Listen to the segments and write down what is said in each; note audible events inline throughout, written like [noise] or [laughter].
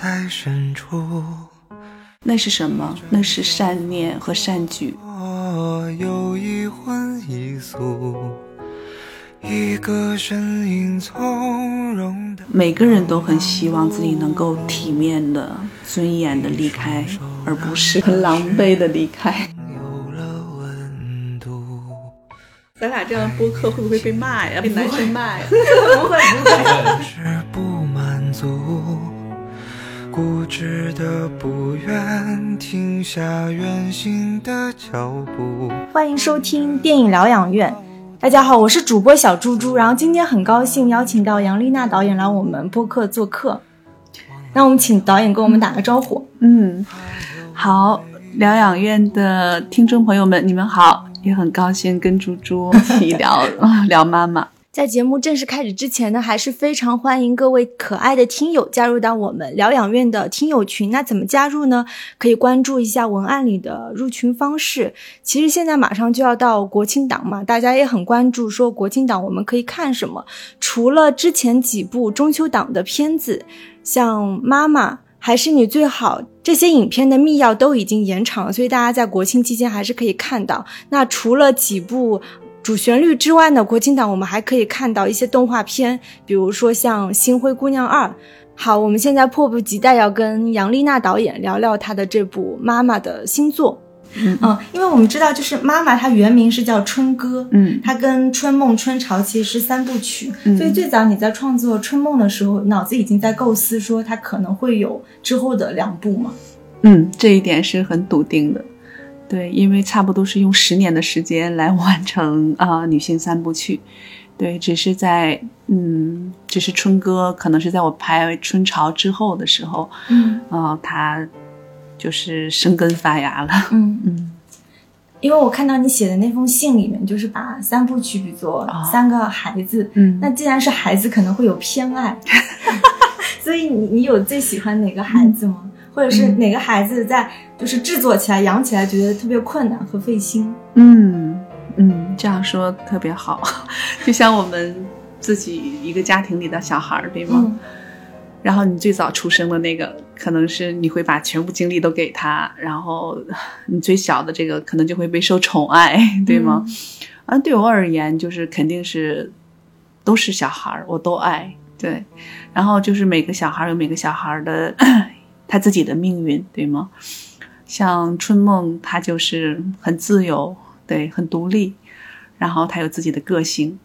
在深处。那是什么？那是善念和善举。我有一荤一素，一个身影从容的。每个人都很希望自己能够体面的、尊严的离开，而不是很狼狈的离开。有了温度。咱俩这样播客会不会被骂呀？被男生骂呀？不会不会。是不满足，固执的不愿停下远行的脚步。欢迎收听电影疗养院。大家好，我是主播小猪猪。然后今天很高兴邀请到杨丽娜导演来我们播客做客。那我们请导演跟我们打个招呼。嗯，好，疗养院的听众朋友们，你们好，也很高兴跟猪猪一起聊 [laughs] 聊妈妈。在节目正式开始之前呢，还是非常欢迎各位可爱的听友加入到我们疗养院的听友群。那怎么加入呢？可以关注一下文案里的入群方式。其实现在马上就要到国庆档嘛，大家也很关注，说国庆档我们可以看什么？除了之前几部中秋档的片子，像《妈妈》还是你最好这些影片的密钥都已经延长了，所以大家在国庆期间还是可以看到。那除了几部。主旋律之外呢，国庆档我们还可以看到一些动画片，比如说像《星灰姑娘二》。好，我们现在迫不及待要跟杨丽娜导演聊聊她的这部《妈妈》的新作。嗯嗯，因为我们知道，就是《妈妈》她原名是叫《春歌》，嗯她跟《春梦》《春潮》其实是三部曲，嗯所以最早你在创作《春梦》的时候，脑子已经在构思说它可能会有之后的两部嘛。嗯，这一点是很笃定的。对，因为差不多是用十年的时间来完成啊、女性三部曲。对，只是在嗯，只是春哥可能是在我拍春潮之后的时候，嗯啊、他就是生根发芽了。嗯。嗯因为我看到你写的那封信里面，就是把三部曲比作三个孩子。嗯那既然是孩子，可能会有偏爱，[laughs] 所以你你有最喜欢哪个孩子吗？或者是哪个孩子在就是制作起来、养起来觉得特别困难和费心？嗯嗯，这样说特别好，[laughs] 就像我们自己一个家庭里的小孩儿，对吗？嗯然后你最早出生的那个，可能是你会把全部精力都给他，然后你最小的这个可能就会备受宠爱，对吗？啊，对我而言，就是肯定是都是小孩儿，我都爱，对。然后就是每个小孩儿有每个小孩儿的他自己的命运，对吗？像春梦，他就是很自由，对，很独立，然后他有自己的个性，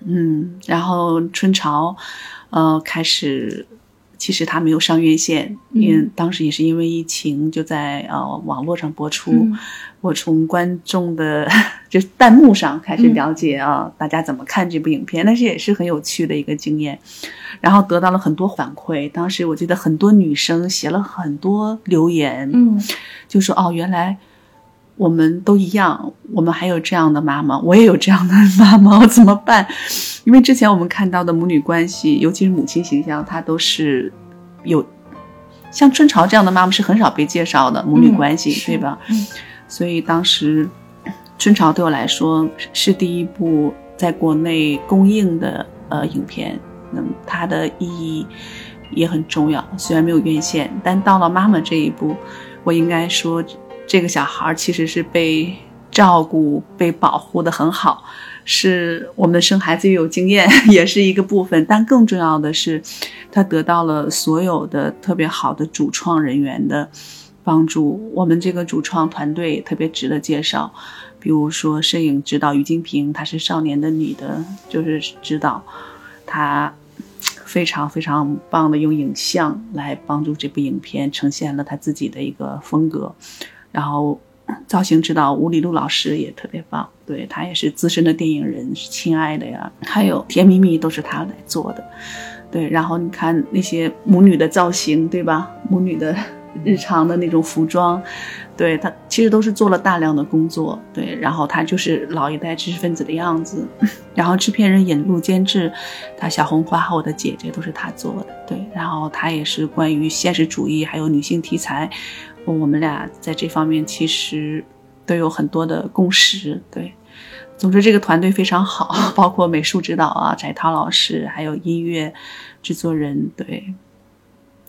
嗯，然后春潮，呃，开始，其实他没有上院线，因为当时也是因为疫情，就在呃网络上播出。嗯我从观众的就是弹幕上开始了解啊，大家怎么看这部影片，但是也是很有趣的一个经验，然后得到了很多反馈。当时我记得很多女生写了很多留言，嗯就说哦，原来我们都一样，我们还有这样的妈妈，我也有这样的妈妈，[laughs] 我怎么办？因为之前我们看到的母女关系，尤其是母亲形象，它都是有像春潮这样的妈妈是很少被介绍的母女关系，嗯对吧？嗯所以当时春潮对我来说是第一部在国内公映的呃影片，那么它的意义也很重要。虽然没有院线，但到了妈妈这一步，我应该说这个小孩其实是被照顾、被保护的很好。是我们生孩子有经验，[laughs] 也是一个部分，但更重要的是，他得到了所有的特别好的主创人员的帮助。我们这个主创团队特别值得介绍，比如说摄影指导于金平，她是少年的你的就是指导，她非常非常棒的用影像来帮助这部影片呈现了她自己的一个风格，然后。造型指导吴里路老师也特别棒，对他也是资深的电影人，是亲爱的呀，还有甜蜜蜜都是他来做的，对。然后你看那些母女的造型，对吧？母女的日常的那种服装，对他其实都是做了大量的工作，对。然后他就是老一代知识分子的样子，[laughs] 然后制片人引路监制，他小红花和我的姐姐都是他做的，对。然后他也是关于现实主义还有女性题材。我们俩在这方面其实都有很多的共识，对。总之，这个团队非常好，[laughs] 包括美术指导啊，翟涛老师，还有音乐制作人，对，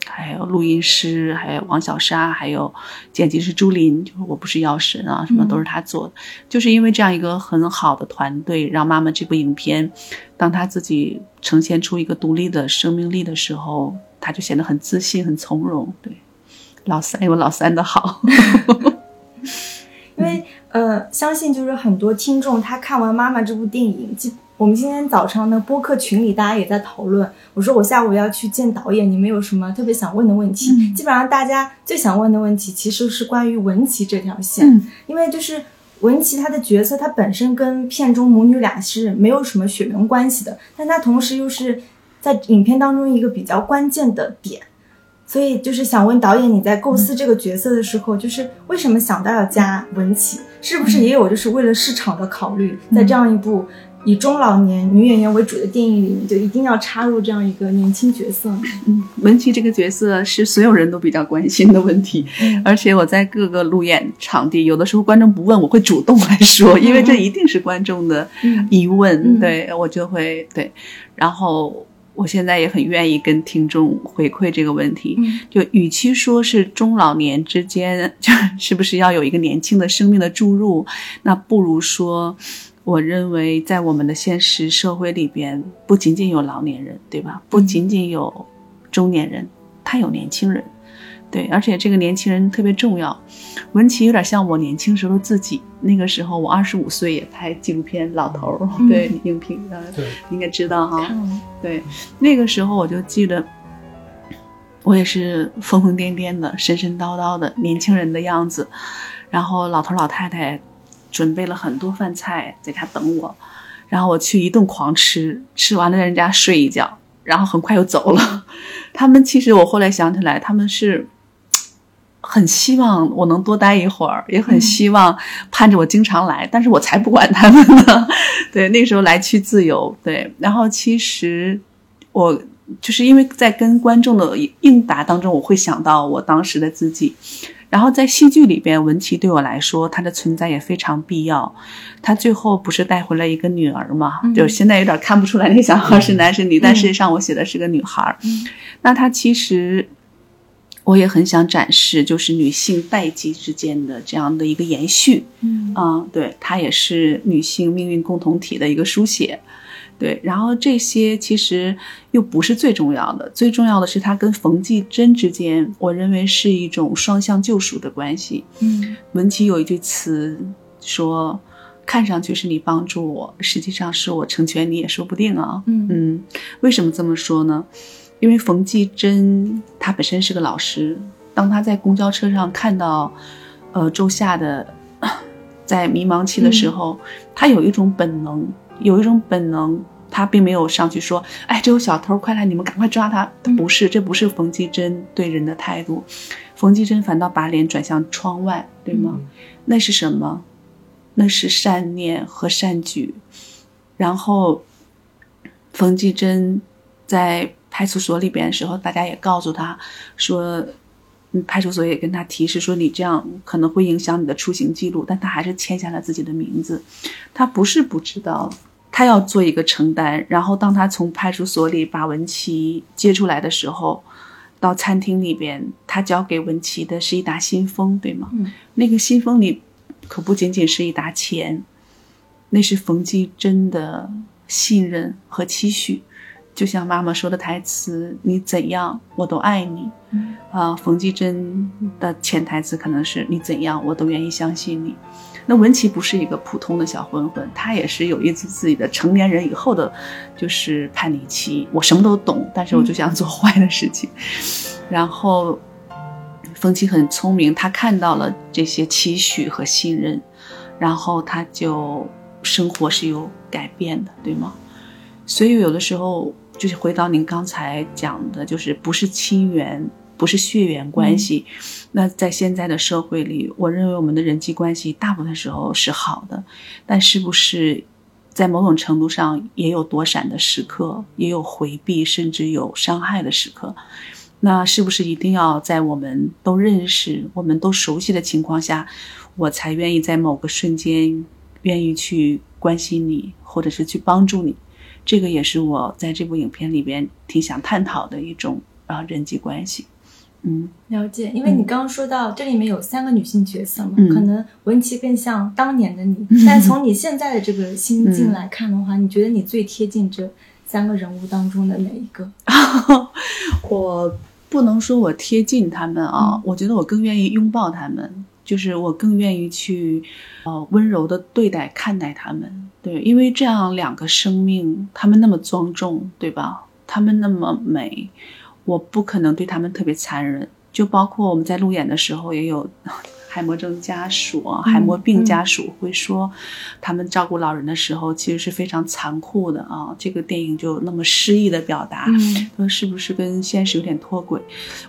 还有录音师，还有王小沙，还有剪辑师朱琳，就是我不是药神啊，什么都是他做的。就是因为这样一个很好的团队，让妈妈这部影片，当他自己呈现出一个独立的生命力的时候，他就显得很自信、很从容。对，老三有老三的好。[laughs] 因为呃，相信就是很多听众他看完《妈妈》这部电影，基我们今天早上的播客群里大家也在讨论。我说我下午要去见导演，你们有什么特别想问的问题？基本上大家最想问的问题其实是关于文琪这条线，因为就是文琪她的角色，她本身跟片中母女俩是没有什么血缘关系的，但她同时又是在影片当中一个比较关键的点。所以就是想问导演，你在构思这个角色的时候，就是为什么想到要加文琪？是不是也有就是为了市场的考虑，在这样一部以中老年女演员为主的电影里面，就一定要插入这样一个年轻角色？嗯，文琪这个角色是所有人都比较关心的问题，而且我在各个路演场地，有的时候观众不问，我会主动来说，因为这一定是观众的疑问，对我就会对，然后。我现在也很愿意跟听众回馈这个问题，就与其说是中老年之间，就 [laughs] 是不是要有一个年轻的生命的注入，那不如说，我认为在我们的现实社会里边，不仅仅有老年人，对吧？不仅仅有中年人，他有年轻人。对，而且这个年轻人特别重要。文琪有点像我年轻时候自己，那个时候我二十五岁也拍纪录片《老头儿》，对，应聘，对，应该知道哈。对，那个时候我就记得，我也是疯疯癫癫的、神神叨叨的年轻人的样子。然后老头老太太准备了很多饭菜在家等我，然后我去一顿狂吃，吃完了在人家睡一觉，然后很快又走了。[laughs] 他们其实我后来想起来，他们是。很希望我能多待一会儿，也很希望盼着我经常来，但是我才不管他们呢。[laughs] 对，那时候来去自由。对，然后其实我就是因为在跟观众的应答当中，我会想到我当时的自己。然后在戏剧里边，文琪对我来说，她的存在也非常必要。她最后不是带回来一个女儿嘛？就现在有点看不出来那小孩是男是女，但实际上我写的是个女孩。那她其实。我也很想展示，就是女性代际之间的这样的一个延续，嗯啊，对，她也是女性命运共同体的一个书写，对。然后这些其实又不是最重要的，最重要的是他跟冯继珍之间，我认为是一种双向救赎的关系。嗯，文琪有一句词说：“看上去是你帮助我，实际上是我成全你也说不定啊。”嗯嗯，为什么这么说呢？因为冯继珍他本身是个老师，当他在公交车上看到，呃，周夏的 [coughs] 在迷茫期的时候，他有一种本能，有一种本能，他并没有上去说：“哎，这有小偷，快来，你们赶快抓他！”不是，这不是冯继珍对人的态度，冯继珍反倒把脸转向窗外，对吗？那是什么？那是善念和善举。然后，冯继珍在。派出所里边的时候，大家也告诉他，说，派出所也跟他提示说，你这样可能会影响你的出行记录，但他还是签下了自己的名字。他不是不知道，他要做一个承担。然后当他从派出所里把文琪接出来的时候，到餐厅里边，他交给文琪的是一沓信封，对吗？嗯。那个信封里可不仅仅是一沓钱，那是冯继珍的信任和期许。就像妈妈说的台词：“你怎样，我都爱你。”啊，冯继珍的潜台词可能是：“你怎样，我都愿意相信你。”那文琪不是一个普通的小混混，他也是有一次自己的成年人以后的，就是叛逆期。我什么都懂，但是我就想做坏的事情。然后，冯琪很聪明，他看到了这些期许和信任，然后他就生活是有改变的，对吗？所以有的时候。就是回到您刚才讲的，就是不是亲缘，不是血缘关系。那在现在的社会里，我认为我们的人际关系大部分时候是好的，但是不是在某种程度上也有躲闪的时刻，也有回避，甚至有伤害的时刻？那是不是一定要在我们都认识、我们都熟悉的情况下，我才愿意在某个瞬间愿意去关心你，或者是去帮助你？这个也是我在这部影片里边挺想探讨的一种啊人际关系。嗯了解，因为你刚刚说到这里面有三个女性角色嘛，嗯可能文琪更像当年的你，[laughs] 但从你现在的这个心境来看的话，你觉得你最贴近这三个人物当中的哪一个？[laughs] 我不能说我贴近他们啊，嗯我觉得我更愿意拥抱他们，就是我更愿意去呃温柔的对待看待他们。对，因为这样两个生命，他们那么庄重，对吧？他们那么美，我不可能对他们特别残忍。就包括我们在路演的时候，也有 [laughs] 海默症家属啊、海默病家属会说，他们照顾老人的时候其实是非常残酷的啊。这个电影就那么诗意的表达，嗯说是不是跟现实有点脱轨？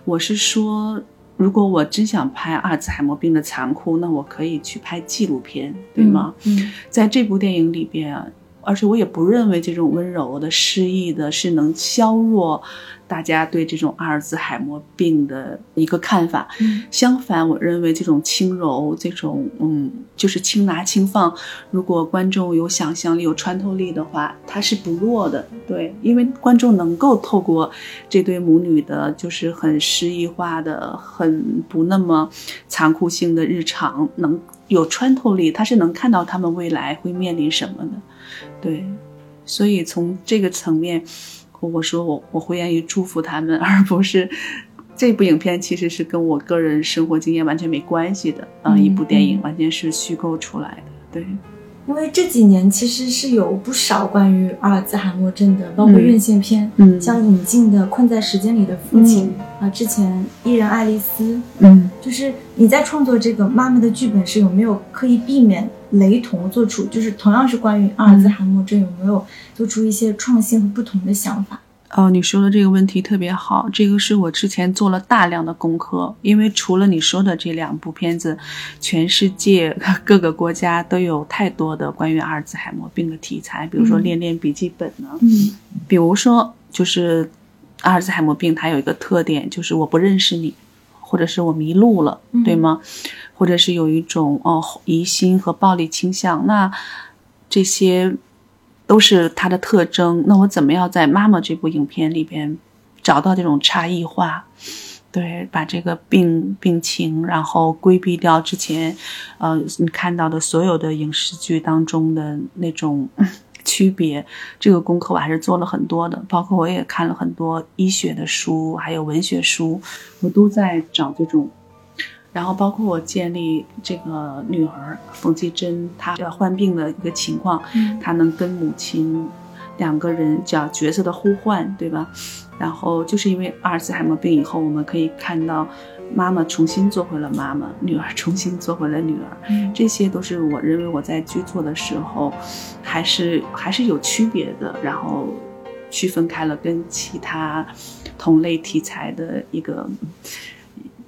我是说，如果我真想拍阿尔兹海默病的残酷，那我可以去拍纪录片，对吗？嗯在这部电影里边啊，而且我也不认为这种温柔的、诗意的是能削弱大家对这种阿尔兹海默病的一个看法。嗯相反，我认为这种轻柔，这种嗯，就是轻拿轻放。如果观众有想象力、有穿透力的话，它是不弱的。对，因为观众能够透过这对母女的，就是很诗意化的、很不那么残酷性的日常，能有穿透力，他是能看到他们未来会面临什么的。对，所以从这个层面，我说我我会愿意祝福他们，[laughs] 而不是这部影片其实是跟我个人生活经验完全没关系的啊、嗯一部电影嗯。完全是虚构出来的。对，因为这几年其实是有不少关于阿尔兹海默症的，包括嗯。院线片，嗯。像引进的《困在时间里的父亲》啊，之前艺人爱丽丝，嗯。就是你在创作这个妈妈的剧本时，有没有刻意避免雷同，做出就是同样是关于阿尔兹海默症，有没有做出一些创新和不同的想法？哦，你说的这个问题特别好，这个是我之前做了大量的功课，因为除了你说的这两部片子，全世界 [laughs] 各个国家都有太多的关于阿尔兹海默病的题材，比如说《嗯恋恋笔记本》呢，嗯比如说就是阿尔兹海默病，它有一个特点，就是我不认识你，或者是我迷路了，嗯对吗？或者是有一种哦疑心和暴力倾向，那这些都是他的特征。那我怎么样在《妈妈》这部影片里边找到这种差异化？对，把这个病病情，然后规避掉之前，呃，你看到的所有的影视剧当中的那种 [laughs] 区别，这个功课我还是做了很多的，包括我也看了很多医学的书，还有文学书，我都在找这种。然后包括我建立这个女儿冯继珍，她呃患病的一个情况，嗯她能跟母亲两个人叫角色的互换，对吧？然后就是因为阿尔茨海默病以后，我们可以看到妈妈重新做回了妈妈，女儿重新做回了女儿，嗯这些都是我认为我在剧作的时候还是还是有区别的，然后区分开了跟其他同类题材的一个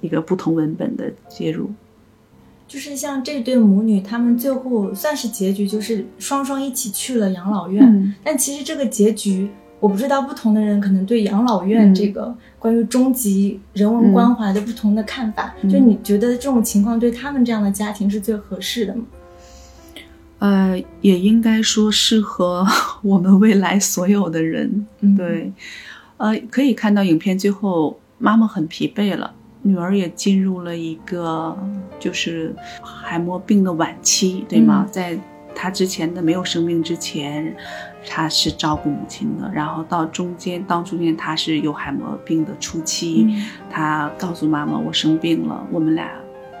一个不同文本的介入。就是像这对母女，她们最后算是结局，就是双双一起去了养老院。嗯但其实这个结局，我不知道不同的人可能对养老院嗯这个关于终极人文关怀的不同的看法。嗯就你觉得这种情况对他们这样的家庭是最合适的吗？呃，也应该说适合 [laughs] 我们未来所有的人。嗯，对，呃，可以看到影片最后，妈妈很疲惫了，女儿也进入了一个就是海默病的晚期，对吗？嗯在她之前的没有生病之前，她是照顾母亲的，然后到中间，到中间她是有海默病的初期，嗯她告诉妈妈我生病了，我们俩。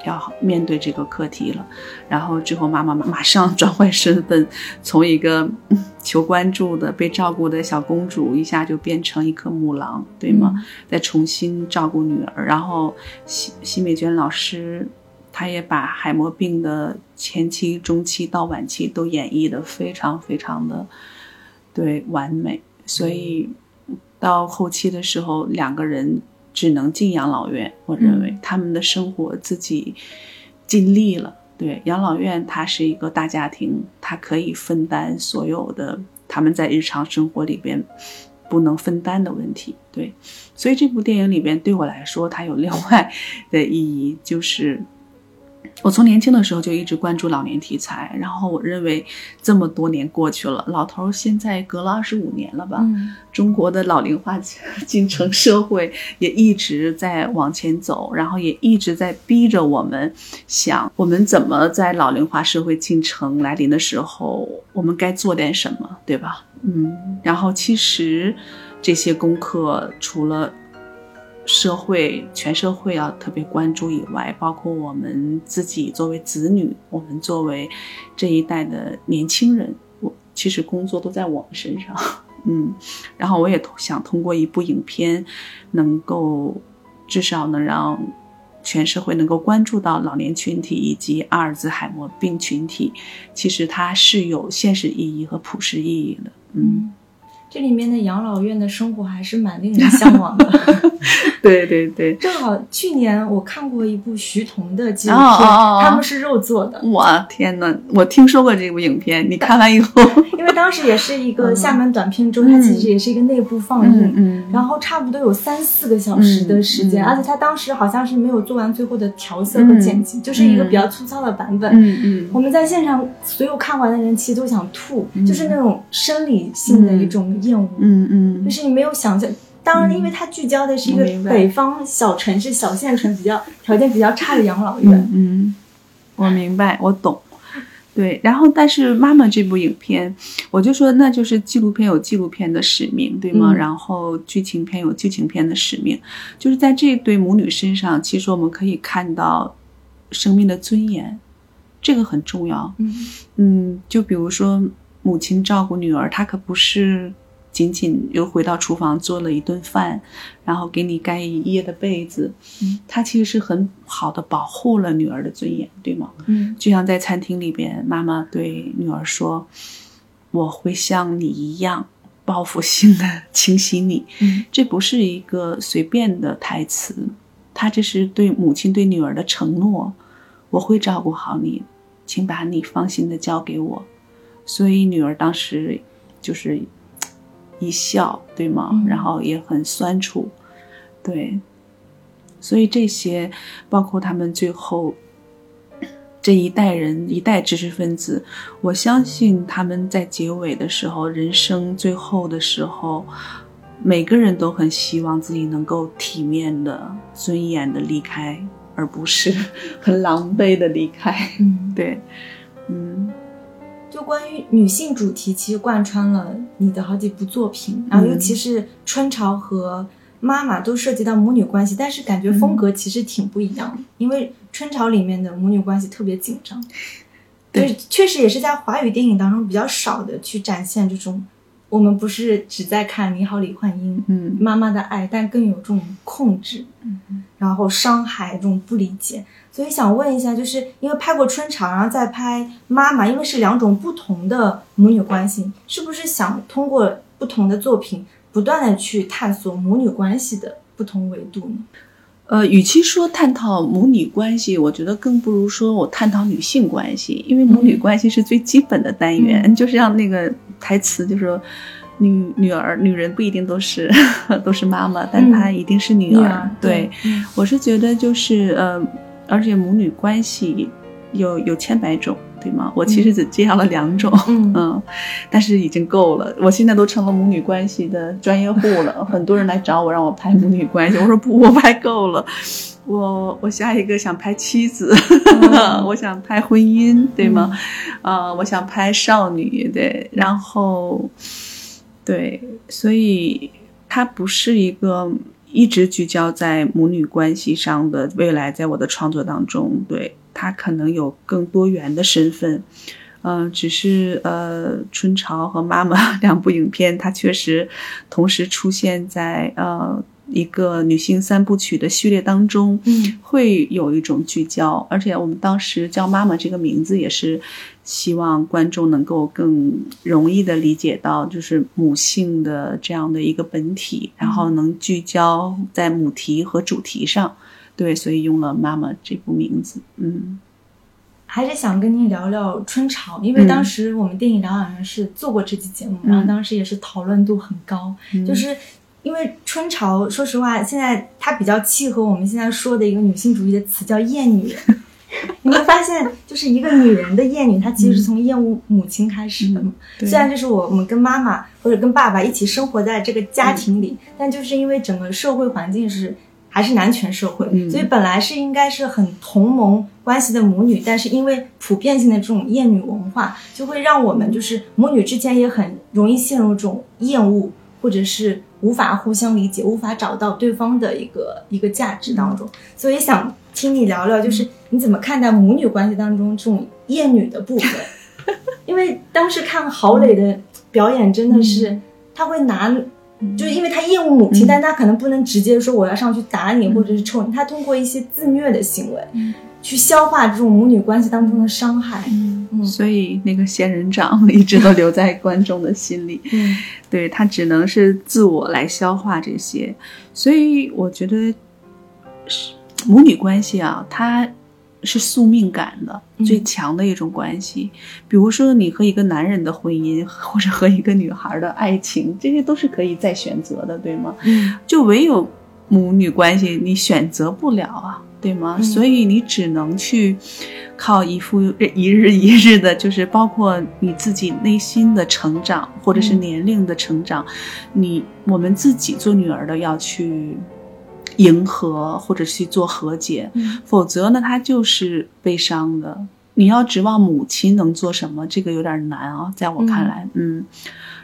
要面对这个课题了，然后之后妈妈马上转换身份，从一个嗯求关注的、被照顾的小公主，一下就变成一颗母狼，对吗？嗯。再重新照顾女儿，然后奚奚美娟老师，她也把海默病的前期、中期到晚期都演绎的非常非常的对完美，所以到后期的时候，两个人只能进养老院。我认为他们的生活自己尽力了。对，养老院它是一个大家庭，它可以分担所有的他们在日常生活里边不能分担的问题。对，所以这部电影里边对我来说，它有另外的意义，就是我从年轻的时候就一直关注老年题材，然后我认为这么多年过去了，老头儿现在隔了二十五年了吧？嗯中国的老龄化进 [laughs] 程社会也一直在往前走，然后也一直在逼着我们想，我们怎么在老龄化社会进程来临的时候，我们该做点什么，对吧？嗯，然后其实这些功课除了社会全社会要特别关注以外，包括我们自己作为子女，我们作为这一代的年轻人，我其实工作都在我们身上。[laughs] 嗯，然后我也想通过一部影片，能够至少能让全社会能够关注到老年群体以及阿尔兹海默病群体，其实它是有现实意义和普世意义的。嗯，这里面的养老院的生活还是蛮令人向往的。[laughs] 对对对，正好去年我看过一部徐桐的纪录哦片，哦哦。他们是肉做的，我天呐，我听说过这部影片，你看完以后，[laughs] 因为当时也是一个厦门短片周，嗯。它其实也是一个内部放映，嗯然后差不多有三四个小时的时间，而且它当时好像是没有做完最后的调色和剪辑，就是一个比较粗糙的版本。嗯嗯。我们在现场所有看完的人其实都想吐，嗯。就是那种生理性的一种厌恶，嗯嗯，就是你没有想象。当然，因为它聚焦的是一个北方小城市、小县城比较条件比较差的养老院。嗯嗯，我明白，我懂。对，然后但是妈妈这部影片，我就说那就是纪录片有纪录片的使命，对吗？嗯然后剧情片有剧情片的使命，就是在这对母女身上，其实我们可以看到生命的尊严，这个很重要。嗯嗯，就比如说母亲照顾女儿，她可不是仅仅又回到厨房做了一顿饭，然后给你盖一夜的被子，嗯，她其实是很好的保护了女儿的尊严，对吗？嗯就像在餐厅里边，妈妈对女儿说：“我会像你一样报复性的清洗你。”嗯这不是一个随便的台词，它这是对母亲对女儿的承诺。我会照顾好你，请把你放心的交给我。所以女儿当时就是嘖一笑，对吗？嗯然后也很酸楚，对。所以这些，包括他们最后这一代人一代知识分子，我相信他们在结尾的时候，人生最后的时候，每个人都很希望自己能够体面的、尊严的离开，而不是 [laughs] 很狼狈的离开。嗯，对，嗯就关于女性主题，其实贯穿了你的好几部作品，然后尤其是《春潮》和《妈妈》都涉及到母女关系，但是感觉风格其实挺不一样的，因为《春潮》里面的母女关系特别紧张，对。确实也是在华语电影当中比较少的去展现这种，我们不是只在看《你好，李焕英》嗯妈妈的爱，但更有这种控制，嗯然后伤害这种不理解。所以想问一下，就是因为拍过《春潮》，然后再拍《妈妈》，因为是两种不同的母女关系，是不是想通过不同的作品，不断的去探索母女关系的不同维度呢？呃，与其说探讨母女关系，我觉得更不如说我探讨女性关系，因为母女嗯关系是最基本的单元，嗯 [laughs] 就是让那个台词就说。女女儿，女人不一定都是 [laughs] 都是妈妈，但嗯她一定是女儿。对，嗯我是觉得就是呃，而且母女关系有有千百种，对吗？我其实只介绍了两种，嗯 [laughs] 嗯，但是已经够了。我现在都成了母女关系的专业户了，很多人来找我让我拍母女关系，我说不，我拍够了。我我下一个想拍妻子，嗯 [laughs] 我想拍婚姻，对吗？啊、我想拍少女，对，然后对，所以它不是一个一直聚焦在母女关系上的未来，在我的创作当中，对它可能有更多元的身份。嗯、只是呃，《春潮》和《妈妈 [laughs]》两部影片，它确实同时出现在呃一个女性三部曲的序列当中，嗯会有一种聚焦，而且我们当时叫“妈妈”这个名字，也是希望观众能够更容易的理解到，就是母性的这样的一个本体，然后能聚焦在母题和主题上。对，所以用了“妈妈”这部名字。嗯还是想跟您聊聊《春潮》，因为当时我们电影疗养院是做过这期节目，嗯然后当时也是讨论度很高，嗯就是因为春潮，说实话，现在它比较契合我们现在说的一个女性主义的词叫厌女。因 [laughs] 你会发现，就是一个女人的厌女，她其实是从厌恶母亲开始的嘛。对虽然就是我我们跟妈妈或者跟爸爸一起生活在这个家庭里，但就是因为整个社会环境是还是男权社会，嗯所以本来是应该是很同盟关系的母女，但是因为普遍性的这种厌女文化，就会让我们就是母女之间也很容易陷入这种厌恶，或者是无法互相理解、无法找到对方的一个一个价值当中。所以想听你聊聊，就是你怎么看待母女关系当中这种厌女的部分？[laughs] 因为当时看郝蕾的表演，真的是、她会拿，就是因为他厌恶母亲，嗯。但他可能不能直接说我要上去打你、或者是抽你，他通过一些自虐的行为、嗯。去消化这种母女关系当中的伤害。嗯。所以那个仙人掌一直都留在观众的心里。嗯 [laughs] 对他只能是自我来消化这些，所以我觉得是母女关系啊，它是宿命感的嗯最强的一种关系。比如说，你和一个男人的婚姻，[laughs] 或者和一个女孩的爱情，这些都是可以再选择的，对吗？嗯就唯有母女关系，你选择不了啊，对吗？嗯所以你只能去靠一复一日一日的，就是包括你自己内心的成长，或者是嗯年龄的成长，你我们自己做女儿的要去迎合，或者去做和解，嗯否则呢，他就是悲伤的。你要指望母亲能做什么，这个有点难啊，在我看来，嗯。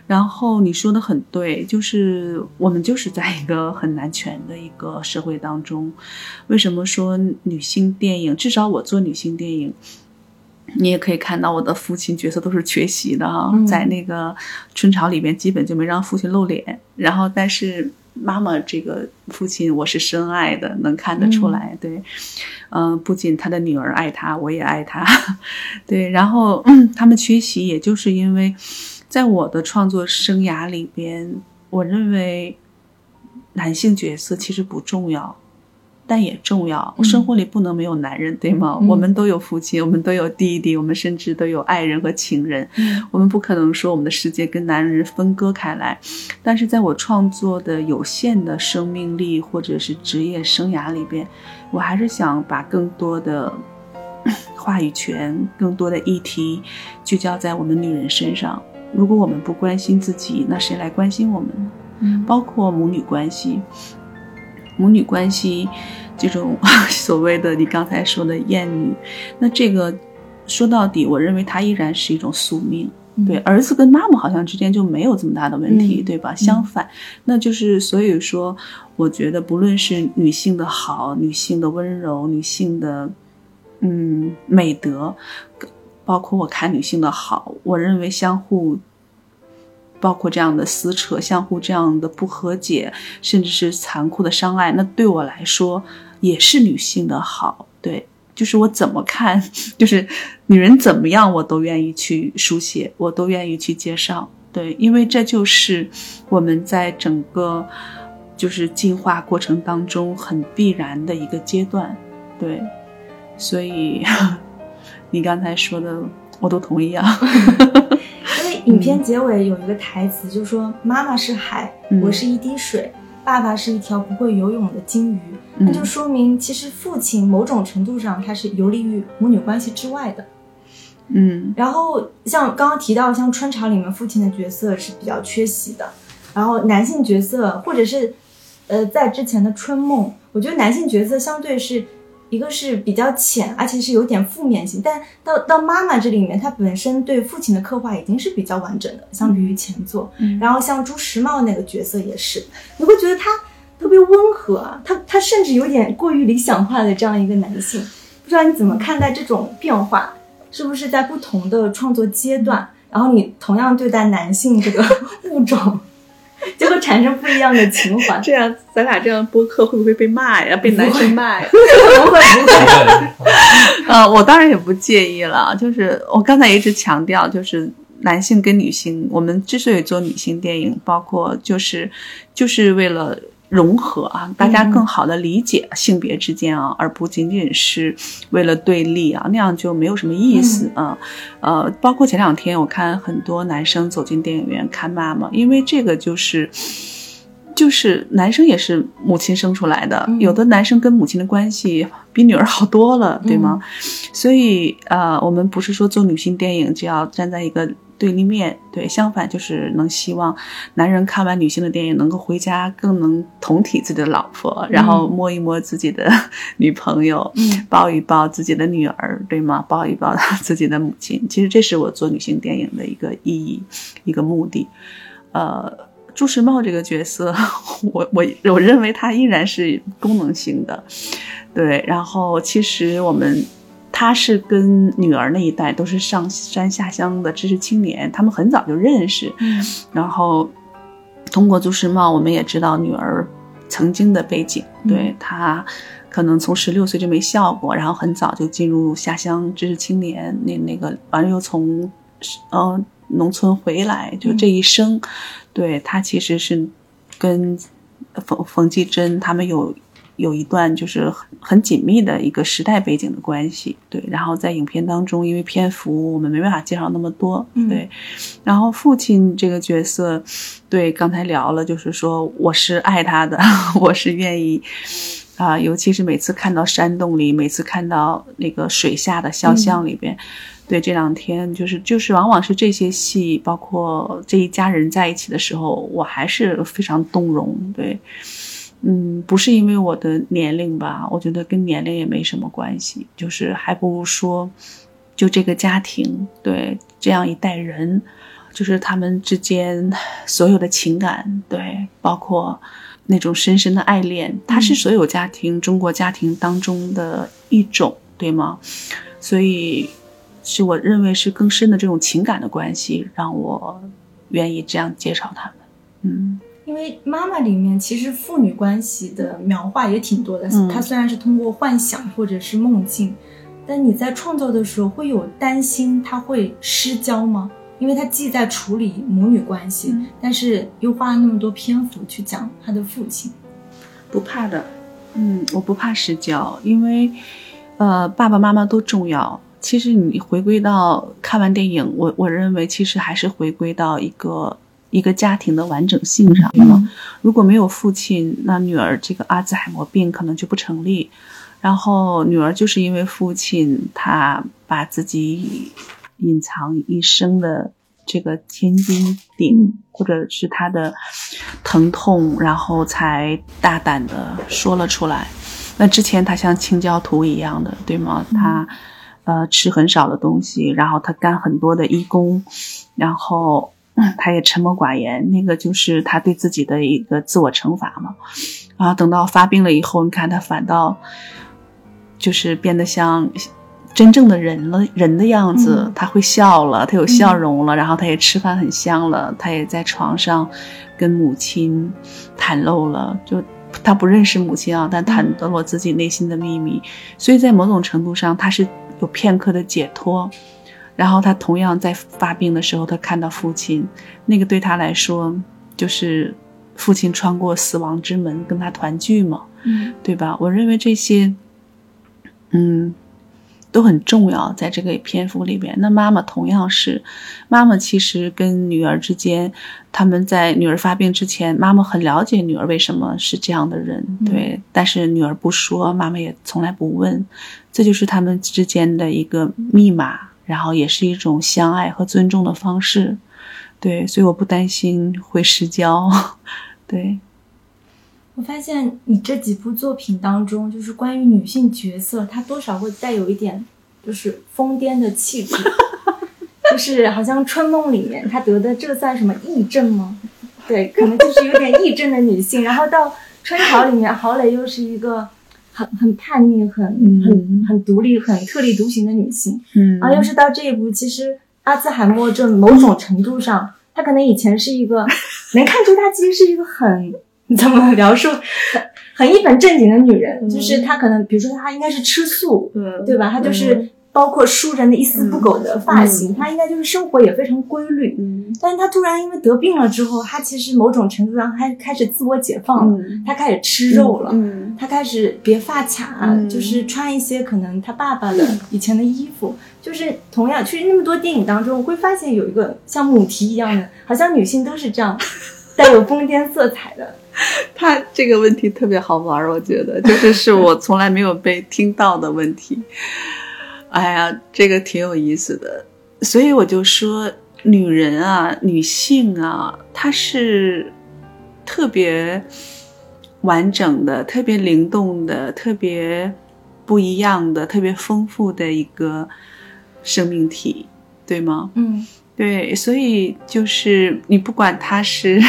然后你说的很对，就是我们就是在一个很男权的一个社会当中。为什么说女性电影？至少我做女性电影，你也可以看到我的父亲角色都是缺席的哈、嗯在那个春潮里边基本就没让父亲露脸。然后，但是妈妈这个父亲我是深爱的，能看得出来。对，嗯、不仅他的女儿爱他，我也爱他。[laughs] 对，然后、嗯、他们缺席，也就是因为在我的创作生涯里边，我认为男性角色其实不重要。但也重要，我生活里不能没有男人，对吗？嗯我们都有父亲，我们都有弟弟，我们甚至都有爱人和情人。嗯我们不可能说我们的世界跟男人分割开来，但是在我创作的有限的生命力或者是职业生涯里边，我还是想把更多的 [coughs] 话语权、更多的议题聚焦在我们女人身上。如果我们不关心自己，那谁来关心我们呢？嗯包括母女关系，母女关系这种 [laughs] 所谓的你刚才说的厌女，那这个说到底，我认为它依然是一种宿命。对，儿子跟妈妈好像之间就没有这么大的问题，嗯对吧？相反，那就是所以说，我觉得不论是女性的好、女性的温柔、女性的嗯美德，包括我看女性的好，我认为相互。包括这样的撕扯，相互这样的不和解，甚至是残酷的伤害，那对我来说也是女性的好。对，就是我怎么看，就是女人怎么样，我都愿意去书写，我都愿意去介绍。对，因为这就是我们在整个就是进化过程当中很必然的一个阶段。对，所以 [laughs] 你刚才说的我都同意啊。[laughs] 影片结尾有一个台词，就说妈妈是海，嗯。我是一滴水，爸爸是一条不会游泳的金鱼，那就说明其实父亲某种程度上他是游离于母女关系之外的。嗯。然后像刚刚提到，像春潮里面父亲的角色是比较缺席的，然后男性角色或者是呃在之前的春梦，我觉得男性角色相对是一个是比较浅，而且是有点负面性，但到到妈妈这里面，她本身对父亲的刻画已经是比较完整的，相比于前作。嗯然后像朱时茂那个角色也是，你会觉得他特别温和啊，他他甚至有点过于理想化的这样一个男性，不知道你怎么看待这种变化？是不是在不同的创作阶段，然后你同样对待男性这个 [laughs] 物种，就会产生不一样的情怀？[laughs] 这样咱俩这样播客会不会被骂呀？被男生骂呀？不会 [laughs] 不会，[laughs] 呃，我当然也不介意了。就是我刚才一直强调，就是男性跟女性，我们之所以做女性电影，包括就是就是为了融合啊，大家更好的理解性别之间啊，而不仅仅是为了对立啊，那样就没有什么意思啊。呃，包括前两天我看很多男生走进电影院看妈妈，因为这个就是。就是男生也是母亲生出来的，嗯有的男生跟母亲的关系比女儿好多了，对吗？所以呃，我们不是说做女性电影就要站在一个对立面，对，相反就是能希望男人看完女性的电影能够回家更能同体自己的老婆，然后摸一摸自己的 [laughs] 女朋友，嗯抱一抱自己的女儿，对吗？抱一抱 [laughs] 自己的母亲。其实这是我做女性电影的一个意义，一个目的。呃，朱时茂这个角色，我我我认为他依然是功能性的，对。然后其实我们他是跟女儿那一代都是上山下乡的知识青年，他们很早就认识，嗯然后通过朱时茂，我们也知道女儿曾经的背景，嗯对她可能从十六岁就没笑过，然后很早就进入下乡知识青年，那那个完了又从呃农村回来，就这一生，对他其实是跟冯冯继珍他们有。有一段就是很很紧密的一个时代背景的关系，对。然后在影片当中，因为篇幅我们没办法介绍那么多，嗯对。然后父亲这个角色，对，刚才聊了，就是说我是爱他的，[laughs] 我是愿意啊、尤其是每次看到山洞里，每次看到那个水下的肖像里边，对，这两天就是就是往往是这些戏，包括这一家人在一起的时候，我还是非常动容，对。嗯，不是因为我的年龄吧，我觉得跟年龄也没什么关系，就是还不如说，就这个家庭，对这样一代人，就是他们之间所有的情感，对，包括那种深深的爱恋，它是所有家庭、中国家庭当中的一种，对吗？所以是我认为是更深的这种情感的关系，让我愿意这样介绍他们。嗯因为妈妈里面其实父女关系的描画也挺多的，嗯它虽然是通过幻想或者是梦境，但你在创作的时候会有担心他会失焦吗？因为他既在处理母女关系，嗯但是又花了那么多篇幅去讲他的父亲。不怕的，嗯，我不怕失焦，因为呃，爸爸妈妈都重要。其实你回归到看完电影，我我认为其实还是回归到一个一个家庭的完整性上？如果没有父亲，那女儿这个阿兹海默病可能就不成立。然后女儿就是因为父亲，他把自己隐藏一生的这个千斤顶，或者是他的疼痛，然后才大胆的说了出来。那之前他像清教徒一样的，对吗？他呃吃很少的东西，然后他干很多的义工，然后嗯 [clears throat] 他也沉默寡言，那个就是他对自己的一个自我惩罚嘛。然后等到发病了以后，你看他反倒就是变得像真正的人了，人的样子，嗯。他会笑了，他有笑容了，然后他也吃饭很香了，他也在床上跟母亲袒露了，就他不认识母亲啊，但袒露了自己内心的秘密，所以在某种程度上，他是有片刻的解脱。然后他同样在发病的时候，他看到父亲，那个对他来说就是父亲穿过死亡之门跟他团聚嘛，嗯对吧？我认为这些，嗯，都很重要，在这个篇幅里边。那妈妈同样是，妈妈其实跟女儿之间，他们在女儿发病之前，妈妈很了解女儿为什么是这样的人，对，但是女儿不说，妈妈也从来不问，这就是他们之间的一个密码，然后也是一种相爱和尊重的方式。对，所以我不担心会失焦。[laughs] 对，我发现你这几部作品当中，就是关于女性角色，她多少会带有一点就是疯癫的气质，[laughs] 就是好像《春梦》里面她得的这算什么癔症吗？对，可能就是有点癔症的女性。然后到《春潮》里面，郝蕾又是一个很很叛逆、很很很独立、很特立独行的女性。嗯然后又是到这一步，其实阿兹海默症某种程度上，她可能以前是一个能看出她其实是一个很 [laughs] 怎么描述很很一本正经的女人，嗯就是她可能比如说她应该是吃素，嗯对吧？她就是包括梳着那一丝不苟的发型，她应该就是生活也非常规律。嗯但是她突然因为得病了之后，她其实某种程度上开开始自我解放了，嗯她开始吃肉了。嗯他开始别发卡，嗯就是穿一些可能她爸爸的以前的衣服，就是同样，其实那么多电影当中，我会发现有一个像母题一样的，好像女性都是这样带有疯癫色彩的。[laughs] 他这个问题特别好玩，我觉得就是是我从来没有被听到的问题。[laughs] 哎呀，这个挺有意思的，所以我就说，女人啊，女性啊，她是特别完整的、特别灵动的、特别不一样的、特别丰富的一个生命体，对吗？嗯对，所以就是你不管她是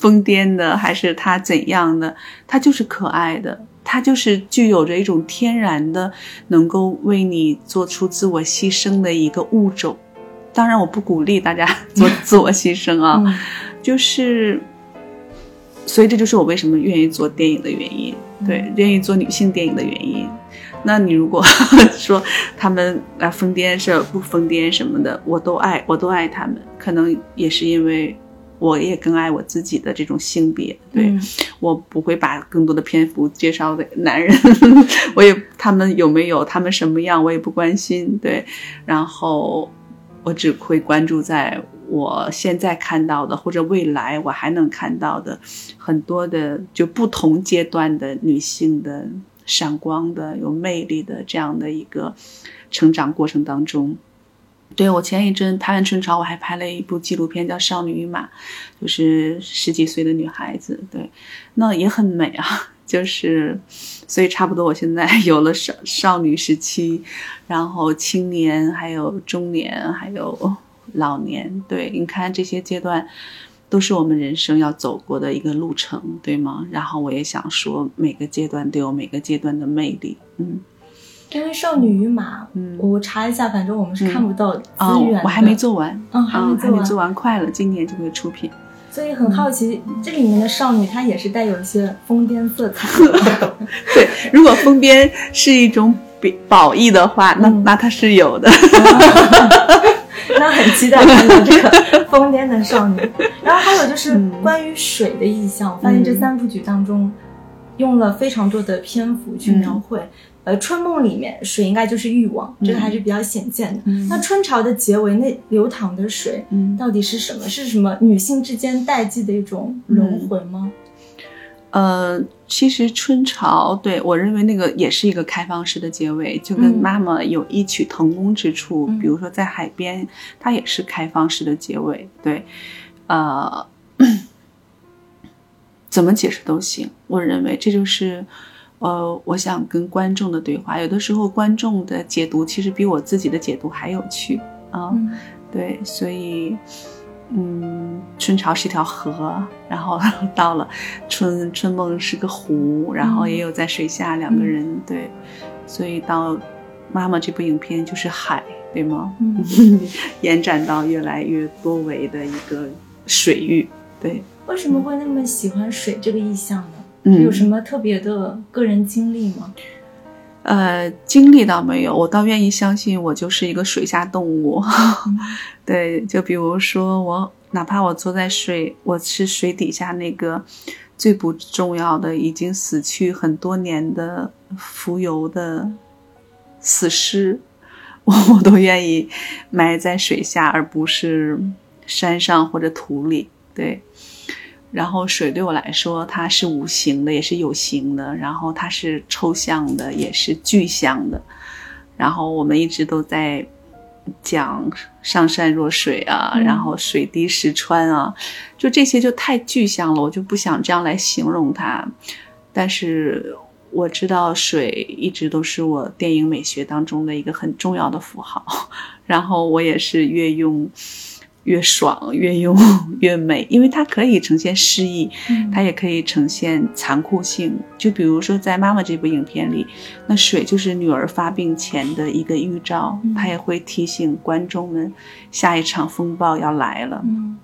疯癫的还是他怎样的，他就是可爱的，他就是具有着一种天然的能够为你做出自我牺牲的一个物种。当然，我不鼓励大家 [laughs] 做 [laughs] 自我牺牲啊，嗯就是，所以这就是我为什么愿意做电影的原因，对，愿意做女性电影的原因。那你如果 [laughs] 说他们啊疯癫是不疯癫什么的，我都爱，我都爱他们，可能也是因为我也更爱我自己的这种性别，对、嗯我不会把更多的篇幅介绍给男人，[laughs] 我也他们有没有，他们什么样我也不关心，对，然后我只会关注在我现在看到的，或者未来我还能看到的很多的就不同阶段的女性的闪光的、有魅力的这样的一个成长过程当中。对我前一阵拍完春潮，我还拍了一部纪录片叫《少女与马》，就是十几岁的女孩子，对，那也很美啊。就是，所以差不多我现在 [laughs] 有了少少女时期，然后青年，还有中年，还有老年。对，你看这些阶段，都是我们人生要走过的一个路程，对吗？然后我也想说，每个阶段都有每个阶段的魅力。嗯，因为少女与马，嗯我查一下，反正我们是看不到资哦源哦、，我还没做完，嗯，还啊没，做完，快了，今年就会出品。所以很好奇，这里面的少女她也是带有一些疯癫色彩的。[laughs] 对，如果疯癫是一种比褒义的话，那嗯那它是有的。[laughs] 那很期待看到这个疯癫的少女。[laughs] 然后还有就是嗯关于水的意象，我发现这三部曲当中用了非常多的篇幅去描绘。呃，春梦里面水应该就是欲望，这个还是比较显见的。嗯那春潮的结尾那流淌的水嗯到底是什么？是什么女性之间代际的一种轮回吗？呃，其实春潮对我认为那个也是一个开放式的结尾，就跟嗯妈妈有异曲同工之处。嗯比如说在海边，它也是开放式的结尾。对，呃，[coughs] 怎么解释都行。我认为这就是。呃，我想跟观众的对话，有的时候观众的解读其实比我自己的解读还有趣啊。嗯对，所以，嗯，春潮是条河，然后 [laughs] 到了春春梦是个湖，然后也有在水下两个人，对，所以到妈妈这部影片就是海，对吗？嗯，[laughs] 延展到越来越多维的一个水域，对，为什么会那么喜欢水这个意象呢？嗯，有什么特别的个人经历吗？呃，经历倒没有，我倒愿意相信我就是一个水下动物。[laughs] 对，就比如说我，哪怕我坐在水，我是水底下那个最不重要的、已经死去很多年的浮游的死尸，我 [laughs] 我都愿意埋在水下，而不是山上或者土里。对。然后水对我来说，它是无形的，也是有形的；然后它是抽象的，也是具象的。然后我们一直都在讲上善若水啊，嗯然后水滴石穿啊，就这些就太具象了，我就不想这样来形容它。但是我知道水一直都是我电影美学当中的一个很重要的符号，[laughs] 然后我也是越用。越爽，越用越美，因为它可以呈现诗意，嗯它也可以呈现残酷性。就比如说在《妈妈》这部影片里，那水就是女儿发病前的一个预兆，嗯它也会提醒观众们下一场风暴要来了。嗯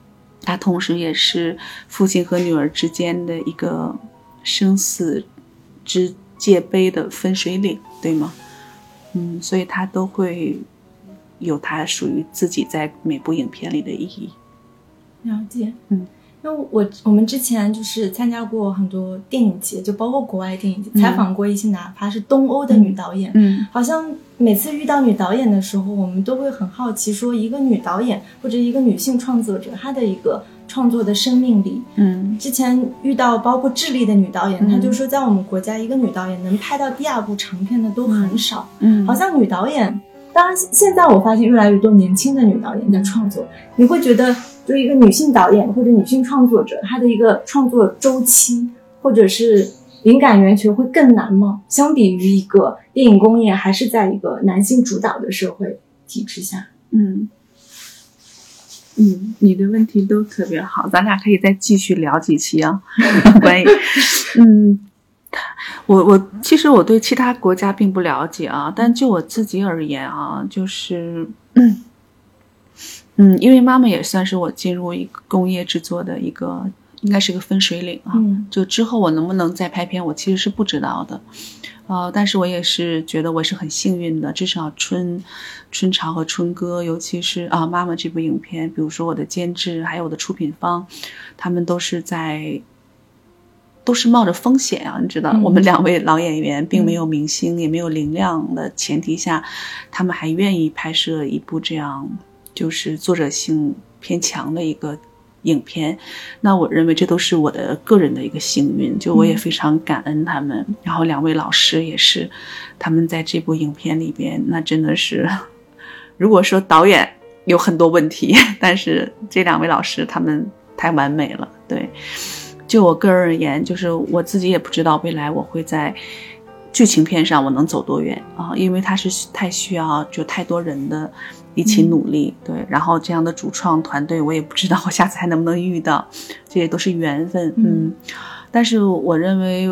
它同时也是父亲和女儿之间的一个生死之界碑的分水岭，对吗？嗯，所以它都会有它属于自己在每部影片里的意义。了解，嗯，那我我们之前就是参加过很多电影节，就包括国外电影节，嗯。采访过一些哪怕是东欧的女导演，嗯。好像每次遇到女导演的时候，我们都会很好奇，说一个女导演或者一个女性创作者，她的一个创作的生命力。嗯。之前遇到包括智利的女导演，嗯。她就说，在我们国家，一个女导演能拍到第二部长片的都很少。嗯。好像女导演，当然现在我发现越来越多年轻的女导演在创作，你会觉得，就一个女性导演或者女性创作者，她的一个创作周期或者是灵感源泉会更难吗？相比于一个电影工业还是在一个男性主导的社会体制下，嗯嗯，你的问题都特别好，咱俩可以再继续聊几期啊，[laughs] 关于 [laughs] 嗯。我我其实我对其他国家并不了解啊，但就我自己而言啊，就是嗯嗯，因为妈妈也算是我进入一个工业制作的一个，应该是个分水岭啊。嗯就之后我能不能再拍片，我其实是不知道的，呃，但是我也是觉得我是很幸运的，至少春春潮和春歌，尤其是啊妈妈这部影片，比如说我的监制还有我的出品方，他们都是在。都是冒着风险啊，你知道，嗯我们两位老演员并没有明星，也没有流量的前提下，他们还愿意拍摄一部这样就是作者性偏强的一个影片，那我认为这都是我的个人的一个幸运，就我也非常感恩他们。然后两位老师也是，他们在这部影片里边，那真的是，[laughs] 如果说导演有很多问题，[laughs] 但是这两位老师他们太完美了，对。就我个人而言，就是我自己也不知道未来我会在剧情片上我能走多远啊，因为它是太需要就太多人的一起努力，对。然后这样的主创团队，我也不知道我下次还能不能遇到，这些都是缘分，嗯。但是我认为，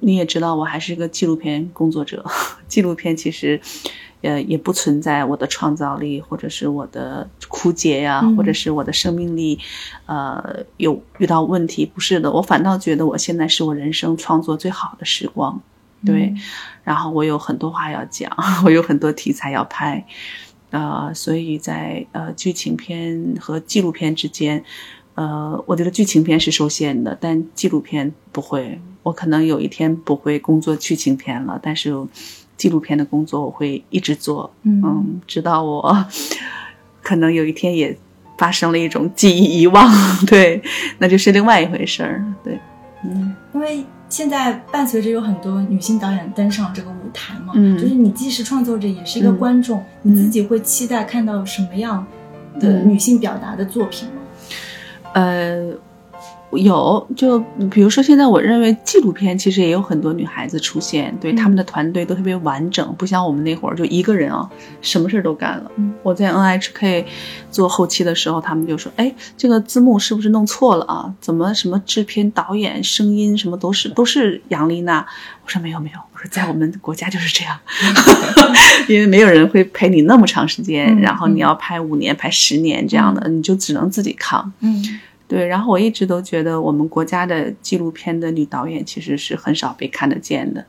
你也知道，我还是一个纪录片工作者，[laughs] 纪录片其实。呃，也不存在我的创造力，或者是我的枯竭呀、嗯或者是我的生命力，呃，有遇到问题。不是的，我反倒觉得我现在是我人生创作最好的时光。对，然后我有很多话要讲，[laughs] 我有很多题材要拍，呃，所以在呃剧情片和纪录片之间，呃，我觉得剧情片是受限的，但纪录片不会。我可能有一天不会工作剧情片了，但是。纪录片的工作我会一直做，嗯，直到我 [laughs] 可能有一天也发生了一种记忆遗忘，[laughs] 对，那就是另外一回事儿，对，嗯，因为现在伴随着有很多女性导演登上这个舞台嘛，嗯。就是你既是创作者，也是一个观众，嗯。你自己会期待看到什么样的女性表达的作品吗？呃。有，就比如说，现在我认为纪录片其实也有很多女孩子出现，对、嗯他们的团队都特别完整，不像我们那会儿就一个人啊，什么事儿都干了。嗯我在 NHK 做后期的时候，他们就说：“哎，这个字幕是不是弄错了啊？怎么什么制片、导演、声音什么都是都是杨丽娜？”我说：“没有没有，我说在我们国家就是这样，[laughs] 因为没有人会陪你那么长时间，嗯然后你要拍五年、拍十年这样的，你就只能自己扛。”嗯对，然后我一直都觉得我们国家的纪录片的女导演其实是很少被看得见的，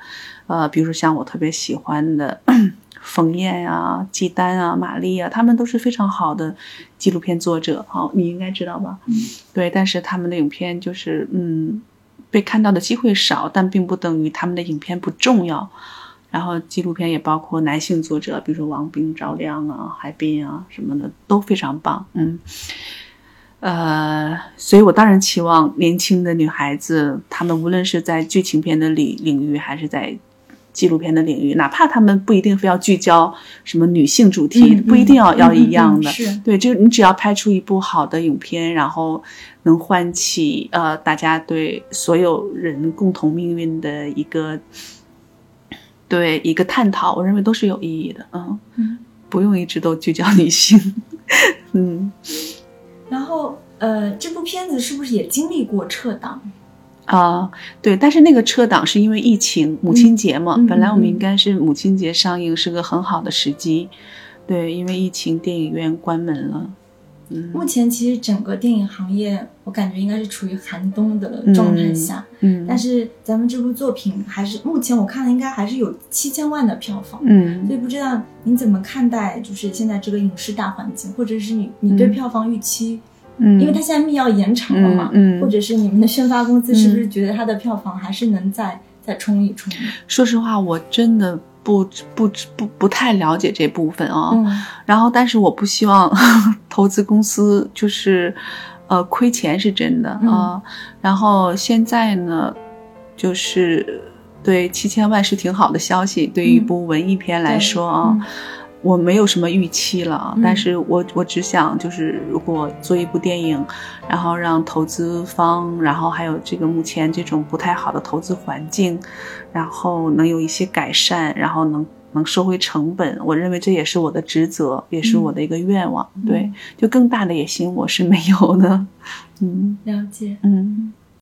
呃，比如说像我特别喜欢的 [clears throat] 冯燕啊、季丹啊、玛丽啊，她们都是非常好的纪录片作者，好、你应该知道吧？嗯，对，但是他们的影片就是嗯，被看到的机会少，但并不等于他们的影片不重要。然后纪录片也包括男性作者，比如说王冰、赵亮啊、海滨啊什么的都非常棒，嗯。呃，所以我当然期望年轻的女孩子，她们无论是在剧情片的领领域，还是在纪录片的领域，哪怕她们不一定非要聚焦什么女性主题，嗯不一定要、嗯要一样的。对，就你只要拍出一部好的影片，然后能唤起呃大家对所有人共同命运的一个对一个探讨，我认为都是有意义的。嗯，嗯不用一直都聚焦女性。[laughs] 嗯。然后呃，这部片子是不是也经历过撤档？啊、对，但是那个撤档是因为疫情，母亲节嘛，嗯本来我们嗯应该是母亲节上映，是个很好的时机。对，因为疫情，电影院关门了。嗯。目前其实整个电影行业，我感觉应该是处于寒冬的状态下，嗯，但是咱们这部作品还是目前我看了应该还是有七千万的票房。嗯。所以不知道您怎么看待，就是现在这个影视大环境，或者是你你对嗯票房预期，嗯，因为它现在密钥延长了嘛，嗯嗯。或者是你们的宣发公司是不是觉得它的票房还是能再再冲一冲？说实话，我真的不不不不太了解这部分啊。嗯然后，但是我不希望 [laughs] 投资公司就是，呃，亏钱是真的啊。然后现在呢，就是对七千万是挺好的消息，对于一部文艺片来说啊。我没有什么预期了，但是我我只想就是如果做一部电影，然后让投资方，然后还有这个目前这种不太好的投资环境，然后能有一些改善，然后能能收回成本，我认为这也是我的职责，也是我的一个愿望。对，就更大的野心我是没有的。嗯，了解。嗯。